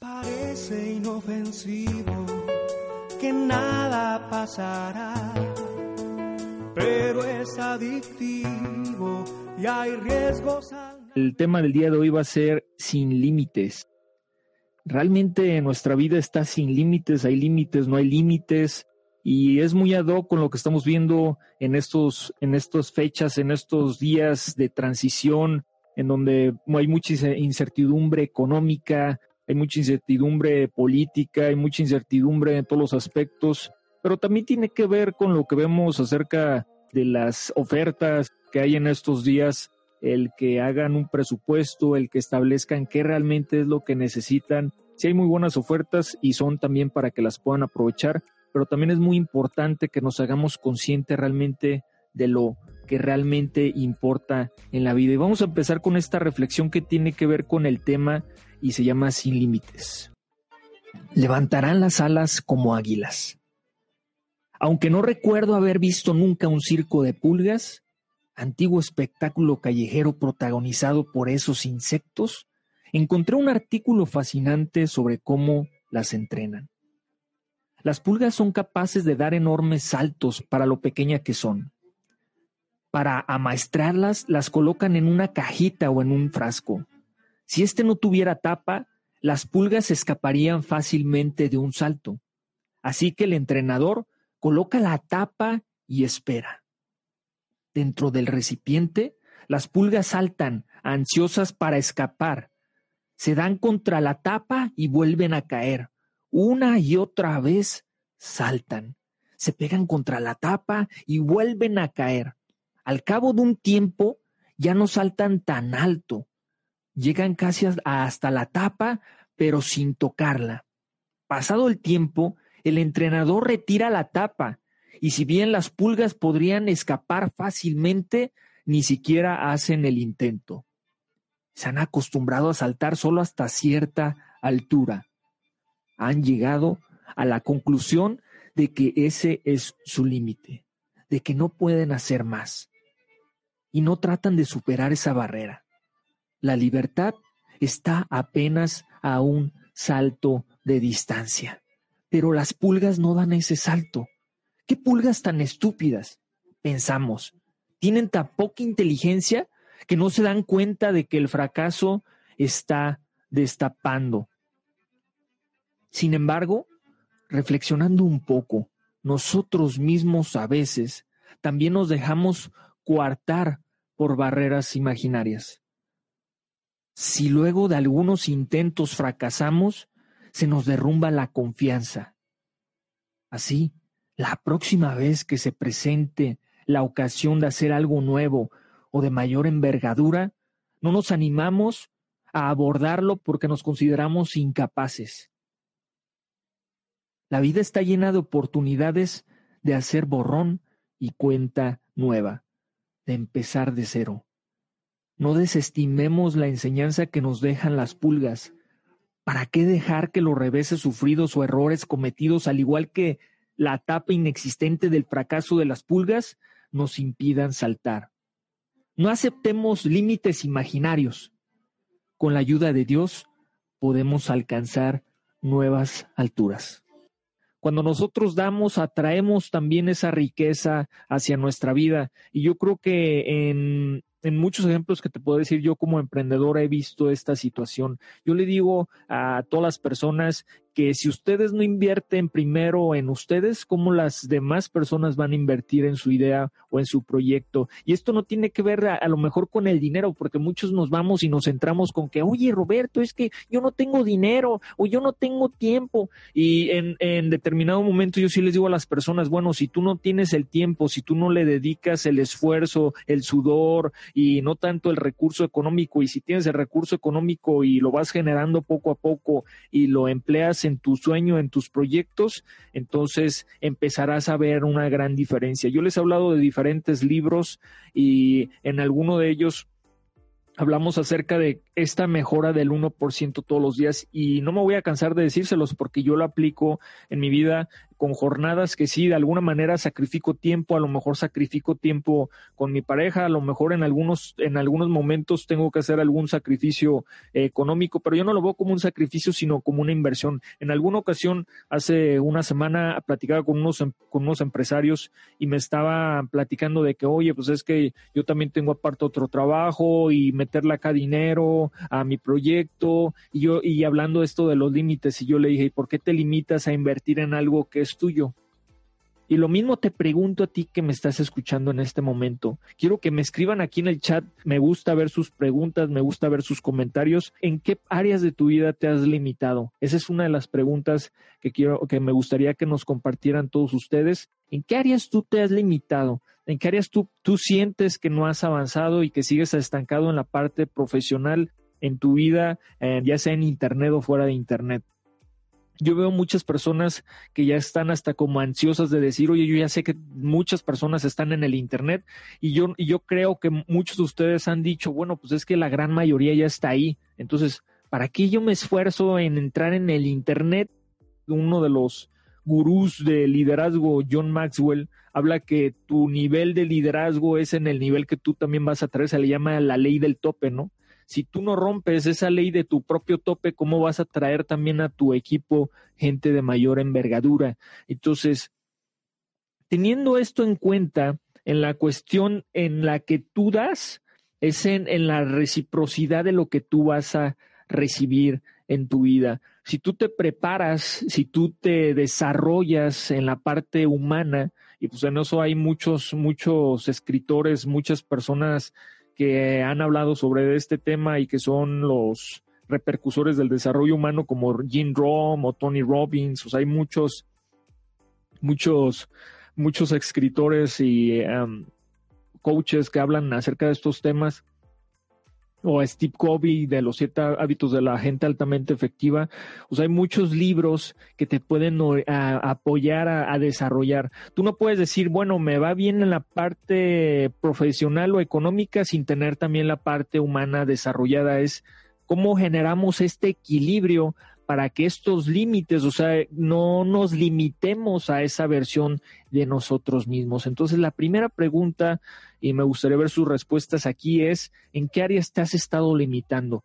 Parece inofensivo que nada pasará, pero es adictivo y hay riesgos. El tema del día de hoy va a ser sin límites. Realmente nuestra vida está sin límites, hay límites, no hay límites y es muy ad hoc con lo que estamos viendo en estos en estas fechas, en estos días de transición en donde hay mucha incertidumbre económica, hay mucha incertidumbre política, hay mucha incertidumbre en todos los aspectos, pero también tiene que ver con lo que vemos acerca de las ofertas que hay en estos días, el que hagan un presupuesto, el que establezcan qué realmente es lo que necesitan. Si hay muy buenas ofertas y son también para que las puedan aprovechar, pero también es muy importante que nos hagamos conscientes realmente de lo que realmente importa en la vida. Y vamos a empezar con esta reflexión que tiene que ver con el tema y se llama Sin Límites. Levantarán las alas como águilas. Aunque no recuerdo haber visto nunca un circo de pulgas, antiguo espectáculo callejero protagonizado por esos insectos, encontré un artículo fascinante sobre cómo las entrenan. Las pulgas son capaces de dar enormes saltos para lo pequeña que son. Para amaestrarlas, las colocan en una cajita o en un frasco. Si éste no tuviera tapa, las pulgas escaparían fácilmente de un salto. Así que el entrenador coloca la tapa y espera. Dentro del recipiente, las pulgas saltan, ansiosas para escapar. Se dan contra la tapa y vuelven a caer. Una y otra vez saltan. Se pegan contra la tapa y vuelven a caer. Al cabo de un tiempo ya no saltan tan alto llegan casi hasta la tapa, pero sin tocarla. Pasado el tiempo, el entrenador retira la tapa, y si bien las pulgas podrían escapar fácilmente, ni siquiera hacen el intento. Se han acostumbrado a saltar solo hasta cierta altura. Han llegado a la conclusión de que ese es su límite, de que no pueden hacer más. Y no tratan de superar esa barrera. La libertad está apenas a un salto de distancia. Pero las pulgas no dan ese salto. ¿Qué pulgas tan estúpidas? Pensamos. Tienen tan poca inteligencia que no se dan cuenta de que el fracaso está destapando. Sin embargo, reflexionando un poco, nosotros mismos a veces también nos dejamos coartar por barreras imaginarias. Si luego de algunos intentos fracasamos, se nos derrumba la confianza. Así, la próxima vez que se presente la ocasión de hacer algo nuevo o de mayor envergadura, no nos animamos a abordarlo porque nos consideramos incapaces. La vida está llena de oportunidades de hacer borrón y cuenta nueva, de empezar de cero. No desestimemos la enseñanza que nos dejan las pulgas. ¿Para qué dejar que los reveses sufridos o errores cometidos, al igual que la etapa inexistente del fracaso de las pulgas, nos impidan saltar? No aceptemos límites imaginarios. Con la ayuda de Dios podemos alcanzar nuevas alturas. Cuando nosotros damos, atraemos también esa riqueza hacia nuestra vida. Y yo creo que en, en muchos ejemplos que te puedo decir yo como emprendedor he visto esta situación. Yo le digo a todas las personas que si ustedes no invierten primero en ustedes, ¿cómo las demás personas van a invertir en su idea o en su proyecto? Y esto no tiene que ver a, lo mejor con el dinero, porque muchos nos vamos y nos centramos con que, oye, Roberto, es que yo no tengo dinero o yo no tengo tiempo. Y en, en determinado momento yo sí les digo a las personas, bueno, si tú no tienes el tiempo, si tú no le dedicas el esfuerzo, el sudor y no tanto el recurso económico, y si tienes el recurso económico y lo vas generando poco a poco y lo empleas tu sueño, en tus proyectos, entonces empezarás a ver una gran diferencia. Yo les he hablado de diferentes libros y en alguno de ellos hablamos acerca de esta mejora del 1% todos los días y no me voy a cansar de decírselos porque yo lo aplico en mi vida con jornadas que sí, de alguna manera sacrifico tiempo, a lo mejor sacrifico tiempo con mi pareja, a lo mejor en algunos, en algunos momentos tengo que hacer algún sacrificio eh, económico, pero yo no lo veo como un sacrificio, sino como una inversión. En alguna ocasión, hace una semana, platicaba con unos, em, con unos empresarios y me estaba platicando de que, oye, pues es que yo también tengo aparte otro trabajo y meterle acá dinero a mi proyecto y yo, y hablando esto de los límites, y yo le dije, ¿y por qué te limitas a invertir en algo que es tuyo. Y lo mismo te pregunto a ti que me estás escuchando en este momento. Quiero que me escriban aquí en el chat. Me gusta ver sus preguntas, me gusta ver sus comentarios. ¿En qué áreas de tu vida te has limitado? Esa es una de las preguntas que quiero, que me gustaría que nos compartieran todos ustedes. ¿En qué áreas tú te has limitado? ¿En qué áreas tú, sientes que no has avanzado y que sigues estancado en la parte profesional en tu vida, eh, ya sea en Internet o fuera de Internet? yo veo muchas personas que ya están hasta como ansiosas de decir, oye, yo ya sé que muchas personas están en el Internet y yo, y yo creo que muchos de ustedes han dicho, bueno, pues es que la gran mayoría ya está ahí. Entonces, ¿para qué yo me esfuerzo en entrar en el Internet? Uno de los gurús de liderazgo, John Maxwell, habla que tu nivel de liderazgo es en el nivel que tú también vas a traer, se le llama la ley del tope, ¿no? si tú no rompes esa ley de tu propio tope, ¿cómo vas a traer también a tu equipo gente de mayor envergadura? Entonces, teniendo esto en cuenta, en la cuestión en la que tú das, es en, en la reciprocidad de lo que tú vas a recibir en tu vida. Si tú te preparas, si tú te desarrollas en la parte humana, y pues en eso hay muchos, muchos escritores, muchas personas que han hablado sobre este tema y que son los repercusores del desarrollo humano como Jim Rom o Tony Robbins, o hay muchos, muchos, muchos escritores y um, coaches que hablan acerca de estos temas o a Steve Covey de los siete hábitos de la gente altamente efectiva. O sea, hay muchos libros que te pueden apoyar a, desarrollar. Tú no puedes decir, bueno, me va bien en la parte profesional o económica sin tener también la parte humana desarrollada. Es cómo generamos este equilibrio para que estos límites, o sea, no nos limitemos a esa versión de nosotros mismos. Entonces, la primera pregunta, y me gustaría ver sus respuestas aquí, es, ¿en qué áreas te has estado limitando?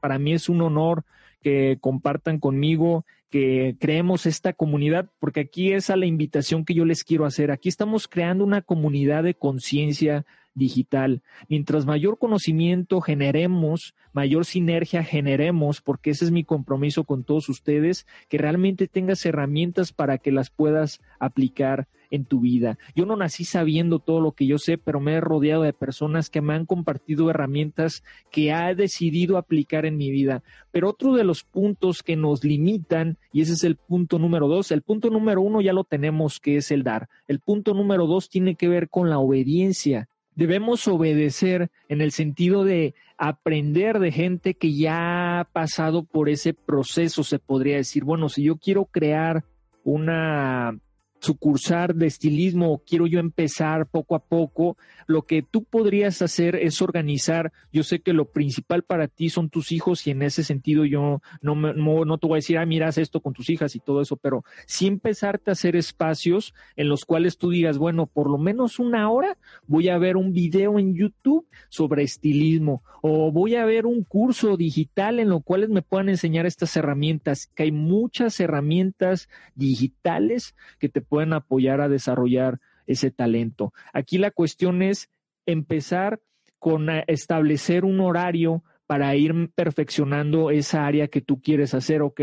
Para mí es un honor que compartan conmigo, que creemos esta comunidad, porque aquí es a la invitación que yo les quiero hacer. Aquí estamos creando una comunidad de conciencia digital. Mientras mayor conocimiento generemos, mayor sinergia generemos, porque ese es mi compromiso con todos ustedes, que realmente tengas herramientas para que las puedas aplicar en tu vida. Yo no nací sabiendo todo lo que yo sé, pero me he rodeado de personas que me han compartido herramientas que he decidido aplicar en mi vida. Pero otro de los puntos que nos limitan, y ese es el punto número dos, el punto número uno ya lo tenemos, que es el dar. El punto número dos tiene que ver con la obediencia debemos obedecer en el sentido de aprender de gente que ya ha pasado por ese proceso, se podría decir, bueno, si yo quiero crear una sucursar de estilismo quiero yo empezar poco a poco, lo que tú podrías hacer es organizar, yo sé que lo principal para ti son tus hijos y en ese sentido yo no, no, te voy a decir, ah, miras esto con tus hijas y todo eso, pero sí empezarte a hacer espacios en los cuales tú digas, bueno, por lo menos una hora voy a ver un video en YouTube sobre estilismo o voy a ver un curso digital en lo cual me puedan enseñar estas herramientas, que hay muchas herramientas digitales que te pueden apoyar a desarrollar ese talento. Aquí la cuestión es empezar con establecer un horario para ir perfeccionando esa área que tú quieres hacer, ok.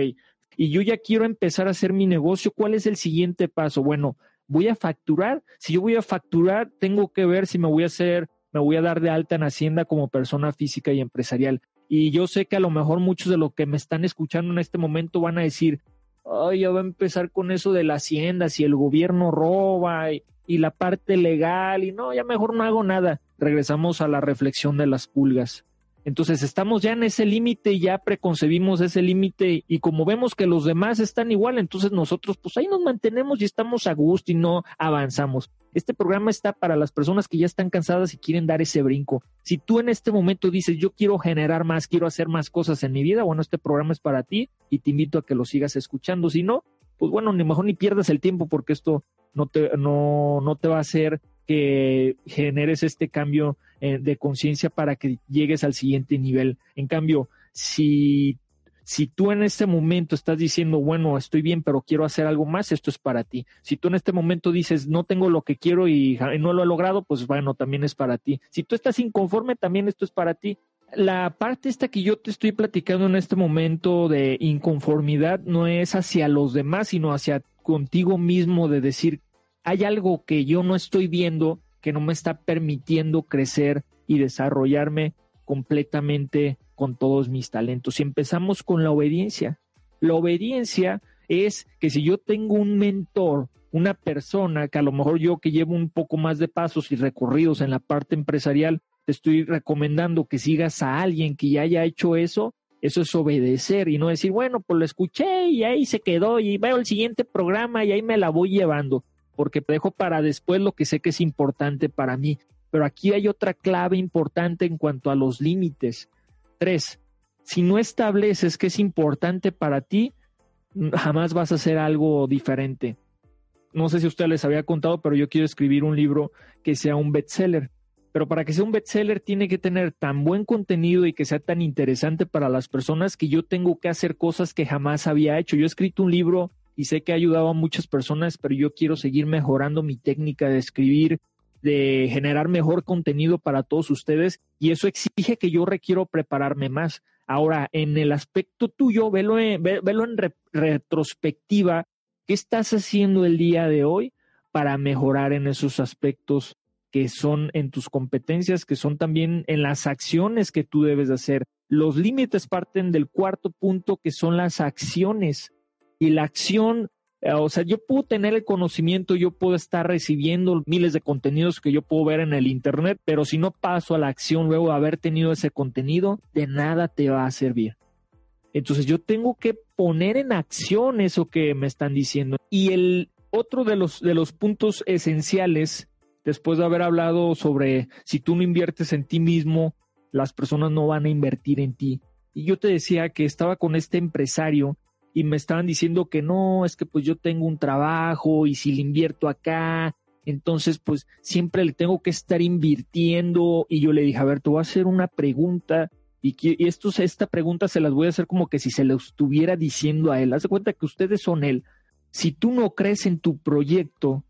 Y yo ya quiero empezar a hacer mi negocio, ¿cuál es el siguiente paso? Bueno, voy a facturar. Si yo voy a facturar, tengo que ver si me voy a hacer, me voy a dar de alta en Hacienda como persona física y empresarial. Y yo sé que a lo mejor muchos de los que me están escuchando en este momento van a decir, ay, ya va a empezar con eso de la hacienda, si el gobierno roba y, y la parte legal, y no, ya mejor no hago nada. Regresamos a la reflexión de las pulgas. Entonces estamos ya en ese límite, ya preconcebimos ese límite y como vemos que los demás están igual, entonces nosotros pues ahí nos mantenemos y estamos a gusto y no avanzamos. Este programa está para las personas que ya están cansadas y quieren dar ese brinco. Si tú en este momento dices yo quiero generar más, quiero hacer más cosas en mi vida, bueno, este programa es para ti y te invito a que lo sigas escuchando. Si no, pues bueno, ni mejor ni pierdas el tiempo porque esto no te, no, no te va a hacer que generes este cambio eh, de conciencia para que llegues al siguiente nivel. En cambio, si, si tú en este momento estás diciendo, bueno, estoy bien, pero quiero hacer algo más, esto es para ti. Si tú en este momento dices, no tengo lo que quiero y no lo he logrado, pues bueno, también es para ti. Si tú estás inconforme, también esto es para ti. La parte esta que yo te estoy platicando en este momento de inconformidad no es hacia los demás, sino hacia contigo mismo de decir, hay algo que yo no estoy viendo que no me está permitiendo crecer y desarrollarme completamente con todos mis talentos. Y empezamos con la obediencia. La obediencia es que si yo tengo un mentor, una persona que a lo mejor yo que llevo un poco más de pasos y recorridos en la parte empresarial, te estoy recomendando que sigas a alguien que ya haya hecho eso, eso es obedecer y no decir, bueno, pues lo escuché y ahí se quedó y veo el siguiente programa y ahí me la voy llevando porque dejo para después lo que sé que es importante para mí. Pero aquí hay otra clave importante en cuanto a los límites. Tres, si no estableces que es importante para ti, jamás vas a hacer algo diferente. No sé si usted les había contado, pero yo quiero escribir un libro que sea un bestseller. Pero para que sea un bestseller tiene que tener tan buen contenido y que sea tan interesante para las personas que yo tengo que hacer cosas que jamás había hecho. Yo he escrito un libro y sé que ha ayudado a muchas personas, pero yo quiero seguir mejorando mi técnica de escribir, de generar mejor contenido para todos ustedes y eso exige que yo requiero prepararme más. Ahora, en el aspecto tuyo, velo en, en retrospectiva, ¿qué estás haciendo el día de hoy para mejorar en esos aspectos que son en tus competencias, que son también en las acciones que tú debes hacer? Los límites parten del cuarto punto, que son las acciones y la acción, eh, o sea, yo puedo tener el conocimiento, yo puedo estar recibiendo miles de contenidos que yo puedo ver en el Internet, pero si no paso a la acción luego de haber tenido ese contenido, de nada te va a servir. Entonces yo tengo que poner en acción eso que me están diciendo. Y el otro de los, de los puntos esenciales, después de haber hablado sobre si tú no inviertes en ti mismo, las personas no van a invertir en ti. Y yo te decía que estaba con este empresario y me estaban diciendo que no, es que pues yo tengo un trabajo y si le invierto acá, entonces pues siempre le tengo que estar invirtiendo y yo le dije, a ver, te voy a hacer una pregunta y, y esto, esta pregunta se las voy a hacer como que si se lo estuviera diciendo a él. Haz de cuenta que ustedes son él. Si tú no crees en tu proyecto,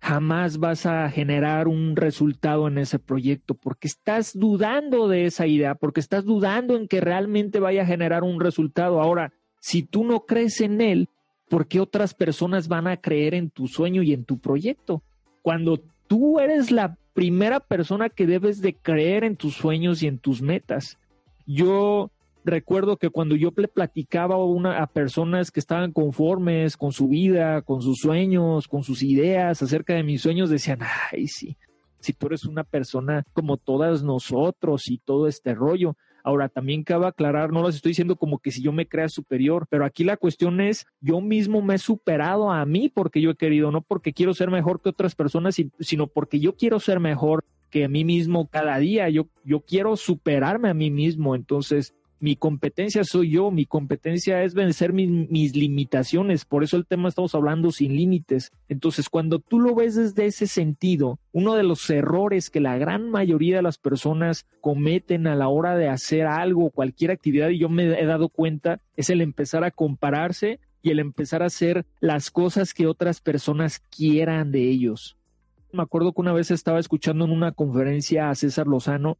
jamás vas a generar un resultado en ese proyecto porque estás dudando de esa idea, porque estás dudando en que realmente vaya a generar un resultado. Ahora, si tú no crees en él, ¿por qué otras personas van a creer en tu sueño y en tu proyecto? Cuando tú eres la primera persona que debes de creer en tus sueños y en tus metas. Yo recuerdo que cuando yo le platicaba a, una, a personas que estaban conformes con su vida, con sus sueños, con sus ideas acerca de mis sueños, decían, ay, sí, si tú eres una persona como todas nosotros y todo este rollo, Ahora, también cabe aclarar, no les estoy diciendo como que si yo me crea superior, pero aquí la cuestión es, yo mismo me he superado a mí porque yo he querido, no porque quiero ser mejor que otras personas, sino porque yo quiero ser mejor que a mí mismo cada día. Yo, yo quiero superarme a mí mismo. Entonces, mi competencia soy yo, mi competencia es vencer mis, limitaciones, por eso el tema estamos hablando sin límites. Entonces, cuando tú lo ves desde ese sentido, uno de los errores que la gran mayoría de las personas cometen a la hora de hacer algo, cualquier actividad, y yo me he dado cuenta, es el empezar a compararse y el empezar a hacer las cosas que otras personas quieran de ellos. Me acuerdo que una vez estaba escuchando en una conferencia a César Lozano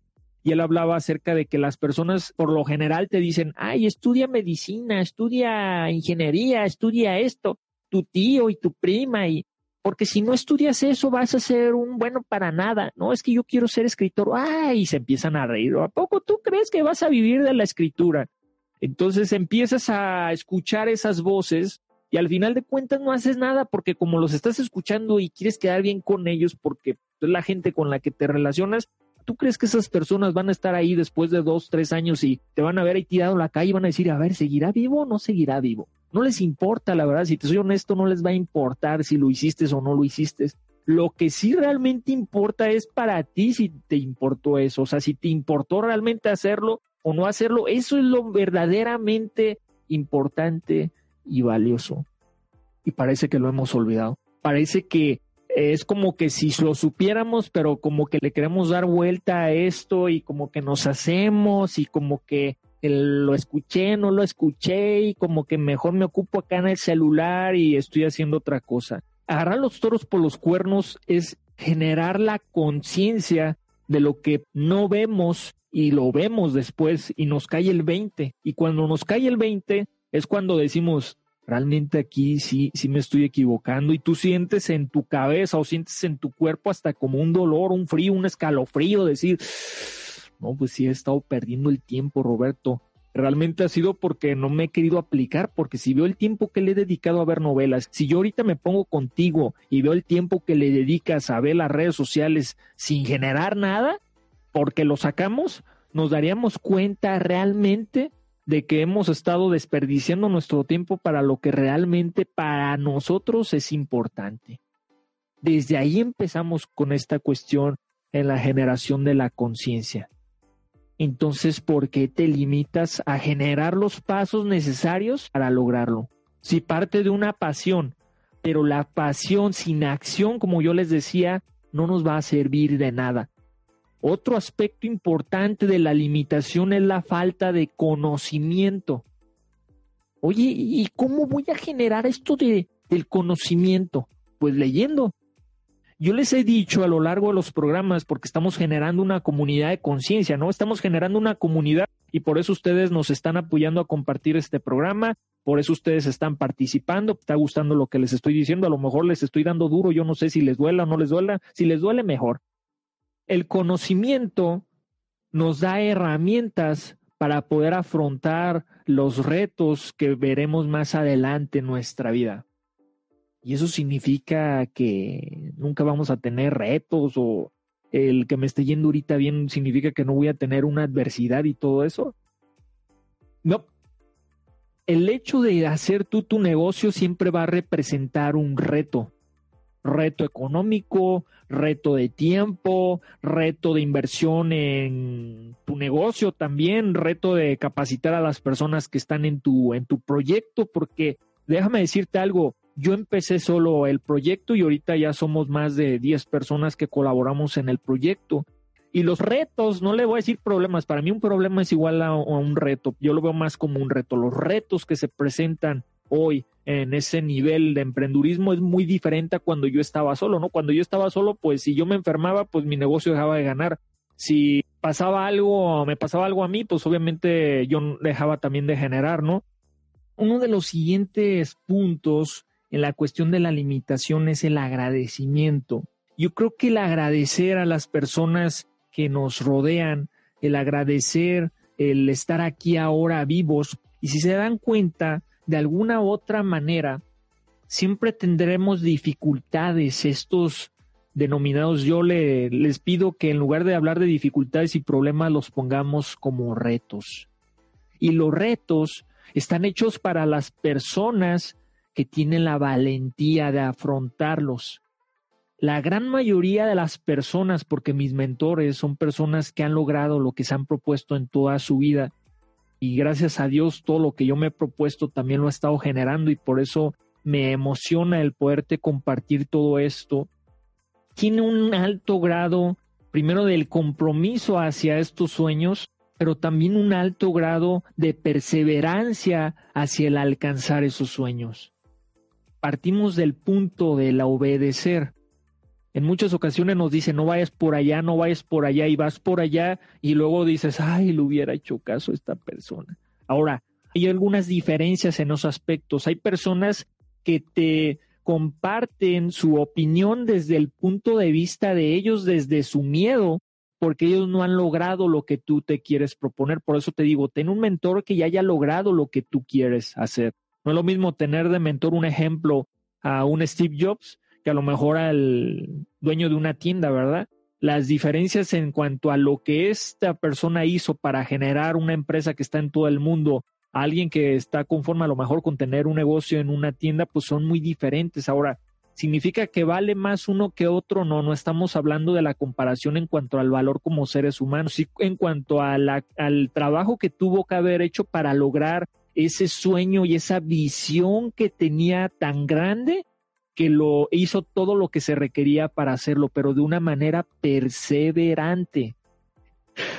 y él hablaba acerca de que las personas por lo general te dicen, ay, estudia medicina, estudia ingeniería, estudia esto, tu tío y tu prima, y porque si no estudias eso vas a ser un bueno para nada, no, es que yo quiero ser escritor, ay, y se empiezan a reír, ¿a poco tú crees que vas a vivir de la escritura? Entonces empiezas a escuchar esas voces y al final de cuentas no haces nada porque como los estás escuchando y quieres quedar bien con ellos porque la gente con la que te relacionas, ¿tú crees que esas personas van a estar ahí después de dos, tres años y te van a ver ahí tirado en la calle y van a decir, a ver, ¿seguirá vivo o no seguirá vivo? No les importa, la verdad, si te soy honesto, no les va a importar si lo hiciste o no lo hiciste. Lo que sí realmente importa es para ti si te importó eso, o sea, si te importó realmente hacerlo o no hacerlo, eso es lo verdaderamente importante y valioso. Y parece que lo hemos olvidado. Parece que es como que si lo supiéramos, pero como que le queremos dar vuelta a esto y como que nos hacemos y como que lo escuché, no lo escuché y como que mejor me ocupo acá en el celular y estoy haciendo otra cosa agarrar los toros por los cuernos es generar la conciencia de lo que no vemos y lo vemos después y nos cae el 20. Y cuando nos cae el 20 es cuando decimos, realmente aquí sí, sí me estoy equivocando y tú sientes en tu cabeza o sientes en tu cuerpo hasta como un dolor, un frío, un escalofrío, decir, no, pues sí he estado perdiendo el tiempo, Roberto realmente ha sido porque no me he querido aplicar, porque si veo el tiempo que le he dedicado a ver novelas, si yo ahorita me pongo contigo y veo el tiempo que le dedicas a ver las redes sociales sin generar nada, porque lo sacamos, nos daríamos cuenta realmente de que hemos estado desperdiciando nuestro tiempo para lo que realmente para nosotros es importante. Desde ahí empezamos con esta cuestión en la generación de la conciencia entonces ¿por qué te limitas a generar los pasos necesarios para lograrlo? Si parte de una pasión, pero la pasión sin acción, como yo les decía, no nos va a servir de nada. Otro aspecto importante de la limitación es la falta de conocimiento. Oye, ¿y cómo voy a generar esto de, del conocimiento? Pues leyendo. Yo les he dicho a lo largo de los programas, porque estamos generando una comunidad de conciencia, ¿no? Estamos generando una comunidad y por eso ustedes nos están apoyando a compartir este programa, por eso ustedes están participando, está gustando lo que les estoy diciendo, a lo mejor les estoy dando duro, yo no sé si les duela o no les duela, si les duele mejor. El conocimiento nos da herramientas para poder afrontar los retos que veremos más adelante en nuestra vida. Y eso significa que nunca vamos a tener retos o el que me esté yendo ahorita bien significa que no voy a tener una adversidad y todo eso. No. El hecho de hacer tú tu negocio siempre va a representar un reto. Reto económico, reto de tiempo, reto de inversión en tu negocio también, reto de capacitar a las personas que están en tu, en tu proyecto, porque déjame decirte algo, yo empecé solo el proyecto y ahorita ya somos más de 10 personas que colaboramos en el proyecto. Y los retos, no le voy a decir problemas, para mí un problema es igual a, un reto, yo lo veo más como un reto. Los retos que se presentan hoy en ese nivel de emprendurismo es muy diferente a cuando yo estaba solo, ¿no? Cuando yo estaba solo, pues si yo me enfermaba, pues mi negocio dejaba de ganar. Si pasaba algo, me pasaba algo a mí, pues obviamente yo dejaba también de generar, ¿no? Uno de los siguientes puntos en la cuestión de la limitación es el agradecimiento. Yo creo que el agradecer a las personas que nos rodean, el agradecer, el estar aquí ahora vivos, y si se dan cuenta, de alguna u otra manera, siempre tendremos dificultades. Estos denominados, yo le, les pido que en lugar de hablar de dificultades y problemas, los pongamos como retos. Y los retos están hechos para las personas que tienen la valentía de afrontarlos. La gran mayoría de las personas, porque mis mentores son personas que han logrado lo que se han propuesto en toda su vida, y gracias a Dios todo lo que yo me he propuesto también lo he estado generando y por eso me emociona el poderte compartir todo esto. Tiene un alto grado, primero, del compromiso hacia estos sueños, pero también un alto grado de perseverancia hacia el alcanzar esos sueños partimos del punto de la obedecer. En muchas ocasiones nos dice, no vayas por allá, no vayas por allá y vas por allá y luego dices, ay, le hubiera hecho caso a esta persona. Ahora, hay algunas diferencias en esos aspectos. Hay personas que te comparten su opinión desde el punto de vista de ellos, desde su miedo, porque ellos no han logrado lo que tú te quieres proponer. Por eso te digo, ten un mentor que ya haya logrado lo que tú quieres hacer. No es lo mismo tener de mentor un ejemplo a un Steve Jobs a lo mejor al dueño de una tienda, ¿verdad? las diferencias en cuanto a lo que esta persona hizo para generar una empresa que está en todo el mundo, alguien que está conforme a lo mejor con tener un negocio en una tienda, pues son muy diferentes. Ahora, ¿significa que vale más uno que otro? No, no estamos hablando de la comparación en cuanto al valor como seres humanos, sí en cuanto al trabajo que tuvo que haber hecho para lograr ese sueño y esa visión que tenía tan grande que lo hizo todo lo que se requería para hacerlo, pero de una manera perseverante.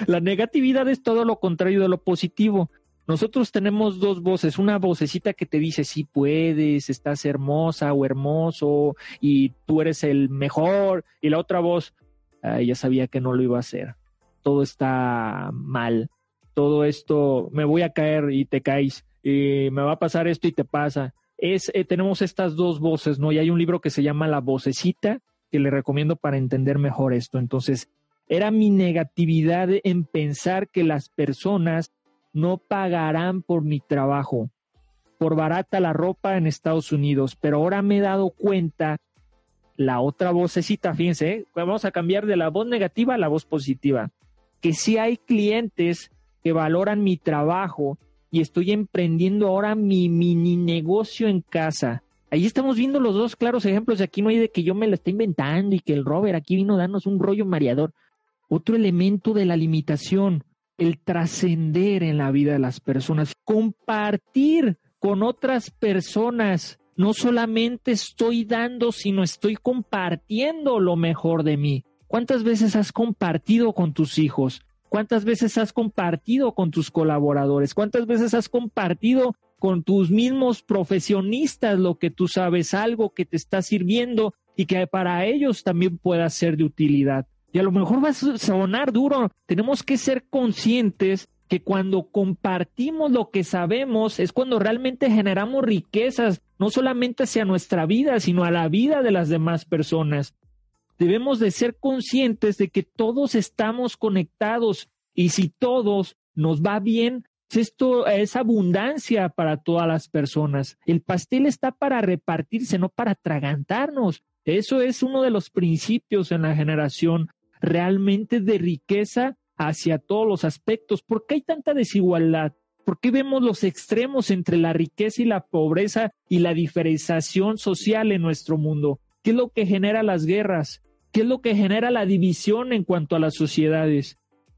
La negatividad es todo lo contrario de lo positivo. Nosotros tenemos dos voces, una vocecita que te dice sí puedes, estás hermosa o hermoso y tú eres el mejor, y la otra voz, ya sabía que no lo iba a hacer, todo está mal, todo esto, me voy a caer y te caes, y me va a pasar esto y te pasa, es, eh, tenemos estas dos voces, ¿no? Y hay un libro que se llama La vocecita, que le recomiendo para entender mejor esto. Entonces, era mi negatividad en pensar que las personas no pagarán por mi trabajo, por barata la ropa en Estados Unidos, pero ahora me he dado cuenta, la otra vocecita, fíjense, ¿eh? vamos a cambiar de la voz negativa a la voz positiva, que si hay clientes que valoran mi trabajo y estoy emprendiendo ahora mi mini negocio en casa. Ahí estamos viendo los dos claros ejemplos. Aquí no hay de que yo me lo esté inventando y que el Robert aquí vino a darnos un rollo mareador. Otro elemento de la limitación, el trascender en la vida de las personas, compartir con otras personas. No solamente estoy dando, sino estoy compartiendo lo mejor de mí. ¿Cuántas veces has compartido con tus hijos? ¿Cuántas veces has compartido con tus colaboradores? ¿Cuántas veces has compartido con tus mismos profesionistas lo que tú sabes, algo que te está sirviendo y que para ellos también pueda ser de utilidad? Y a lo mejor va a sonar duro. Tenemos que ser conscientes que cuando compartimos lo que sabemos es cuando realmente generamos riquezas, no solamente hacia nuestra vida, sino a la vida de las demás personas debemos de ser conscientes de que todos estamos conectados y si todos nos va bien, esto es abundancia para todas las personas. El pastel está para repartirse, no para atragantarnos. Eso es uno de los principios en la generación realmente de riqueza hacia todos los aspectos. ¿Por qué hay tanta desigualdad? ¿Por qué vemos los extremos entre la riqueza y la pobreza y la diferenciación social en nuestro mundo? ¿Qué es lo que genera las guerras? ¿Qué es lo que genera la división en cuanto a las sociedades?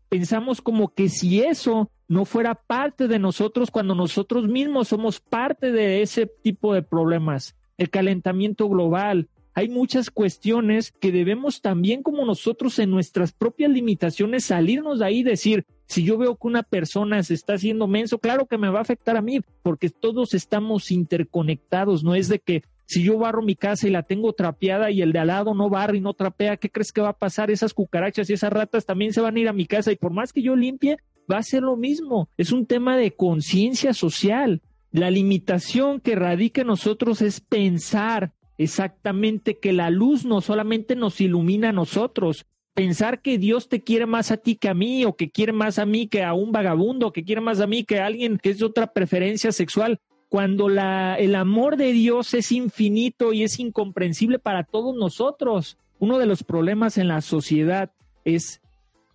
Pensamos como que si eso no fuera parte de nosotros cuando nosotros mismos somos parte de ese tipo de problemas. El calentamiento global. Hay muchas cuestiones que debemos también como nosotros en nuestras propias limitaciones salirnos de ahí y decir, si yo veo que una persona se está haciendo menso, claro que me va a afectar a mí, porque todos estamos interconectados, no es de que si yo barro mi casa y la tengo trapeada y el de al lado no barra y no trapea, ¿qué crees que va a pasar? Esas cucarachas y esas ratas también se van a ir a mi casa y por más que yo limpie, va a ser lo mismo. Es un tema de conciencia social. La limitación que radica en nosotros es pensar exactamente que la luz no solamente nos ilumina a nosotros, pensar que Dios te quiere más a ti que a mí, o que quiere más a mí que a un vagabundo, o que quiere más a mí que a alguien que es de otra preferencia sexual cuando la, el amor de Dios es infinito y es incomprensible para todos nosotros. Uno de los problemas en la sociedad es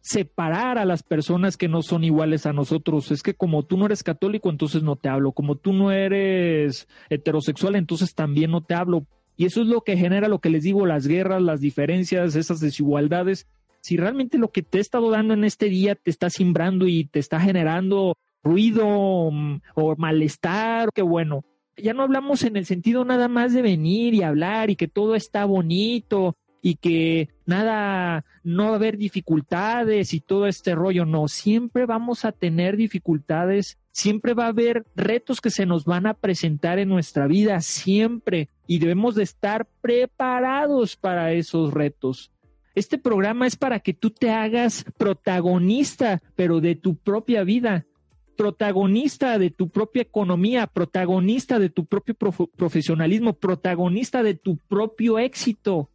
separar a las personas que no son iguales a nosotros. Es que como tú no eres católico, entonces no te hablo. Como tú no eres heterosexual, entonces también no te hablo. Y eso es lo que genera lo que les digo, las guerras, las diferencias, esas desigualdades. Si realmente lo que te he estado dando en este día te está simbrando y te está generando ruido mm, o malestar, que bueno, ya no hablamos en el sentido nada más de venir y hablar y que todo está bonito y que nada, no va a haber dificultades y todo este rollo, no, siempre vamos a tener dificultades, siempre va a haber retos que se nos van a presentar en nuestra vida, siempre, y debemos de estar preparados para esos retos. Este programa es para que tú te hagas protagonista, pero de tu propia vida, protagonista de tu propia economía, protagonista de tu propio profesionalismo, protagonista de tu propio éxito.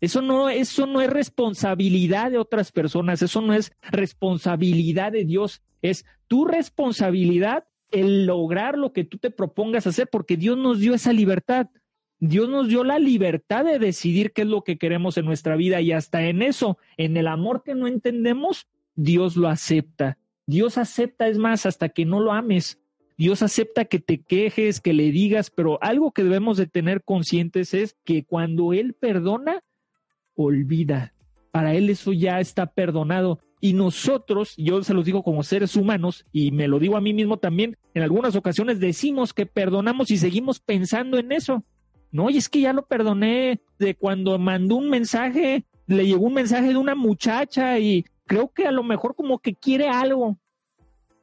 Eso no, eso no es responsabilidad de otras personas, eso no es responsabilidad de Dios, es tu responsabilidad el lograr lo que tú te propongas hacer, porque Dios nos dio esa libertad. Dios nos dio la libertad de decidir qué es lo que queremos en nuestra vida y hasta en eso, en el amor que no entendemos, Dios lo acepta. Dios acepta, es más, hasta que no lo ames. Dios acepta que te quejes, que le digas, pero algo que debemos de tener conscientes es que cuando Él perdona, olvida. Para Él eso ya está perdonado. Y nosotros, yo se los digo como seres humanos, y me lo digo a mí mismo también, en algunas ocasiones decimos que perdonamos y seguimos pensando en eso. No, y es que ya lo perdoné de cuando mandó un mensaje, le llegó un mensaje de una muchacha y creo que a lo mejor como que quiere algo.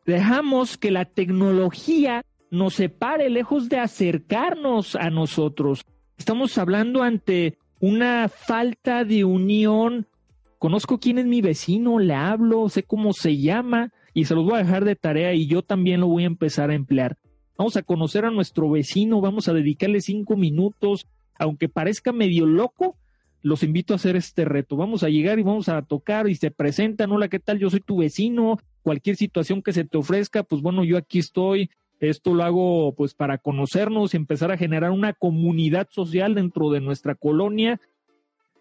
Dejamos que la tecnología nos separe lejos de acercarnos a nosotros. Estamos hablando ante una falta de unión. Conozco quién es mi vecino, le hablo, sé cómo se llama y se los voy a dejar de tarea y yo también lo voy a empezar a emplear. Vamos a conocer a nuestro vecino, vamos a dedicarle cinco minutos, aunque parezca medio loco, los invito a hacer este reto. Vamos a llegar y vamos a tocar y se presentan, hola, ¿qué tal? Yo soy tu vecino, cualquier situación que se te ofrezca, pues bueno, yo aquí estoy. Esto lo hago pues para conocernos y empezar a generar una comunidad social dentro de nuestra colonia.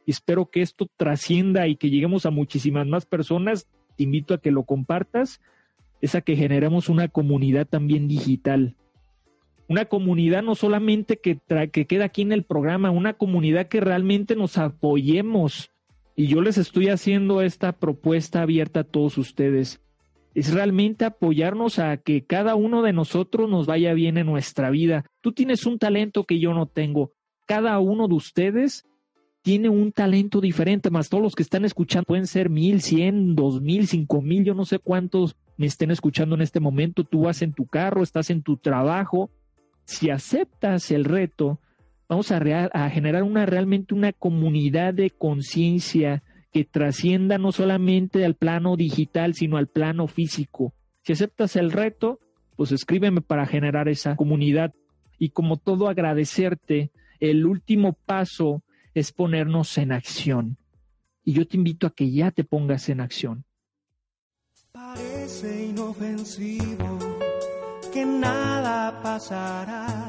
Espero que esto trascienda y que lleguemos a muchísimas más personas. Te invito a que lo compartas, es a que generemos una comunidad también digital una comunidad no solamente que, que queda aquí en el programa, una comunidad que realmente nos apoyemos. Y yo les estoy haciendo esta propuesta abierta a todos ustedes. Es realmente apoyarnos a que cada uno de nosotros nos vaya bien en nuestra vida. Tú tienes un talento que yo no tengo. Cada uno de ustedes tiene un talento diferente, más todos los que están escuchando pueden ser mil, cien, dos mil, cinco mil, yo no sé cuántos me estén escuchando en este momento. Tú vas en tu carro, estás en tu trabajo, si aceptas el reto, vamos a, a generar una realmente una comunidad de conciencia que trascienda no solamente al plano digital, sino al plano físico. Si aceptas el reto, pues escríbeme para generar esa comunidad. Y como todo agradecerte, el último paso es ponernos en acción. Y yo te invito a que ya te pongas en acción. Parece inofensivo que nada pasará,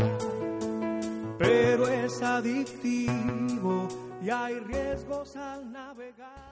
pero es adictivo y hay riesgos al navegar.